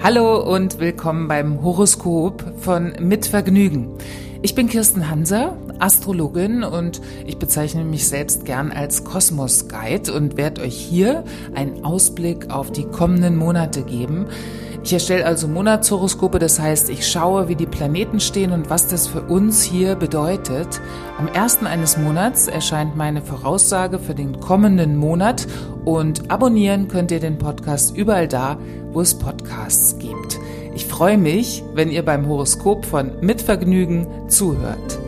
Hallo und willkommen beim Horoskop von Mit Vergnügen. Ich bin Kirsten Hanser, Astrologin und ich bezeichne mich selbst gern als Kosmos Guide und werde euch hier einen Ausblick auf die kommenden Monate geben. Ich erstelle also Monatshoroskope, das heißt, ich schaue, wie die Planeten stehen und was das für uns hier bedeutet. Am ersten eines Monats erscheint meine Voraussage für den kommenden Monat und abonnieren könnt ihr den Podcast überall da, wo es Podcasts gibt. Ich freue mich, wenn ihr beim Horoskop von Mitvergnügen zuhört.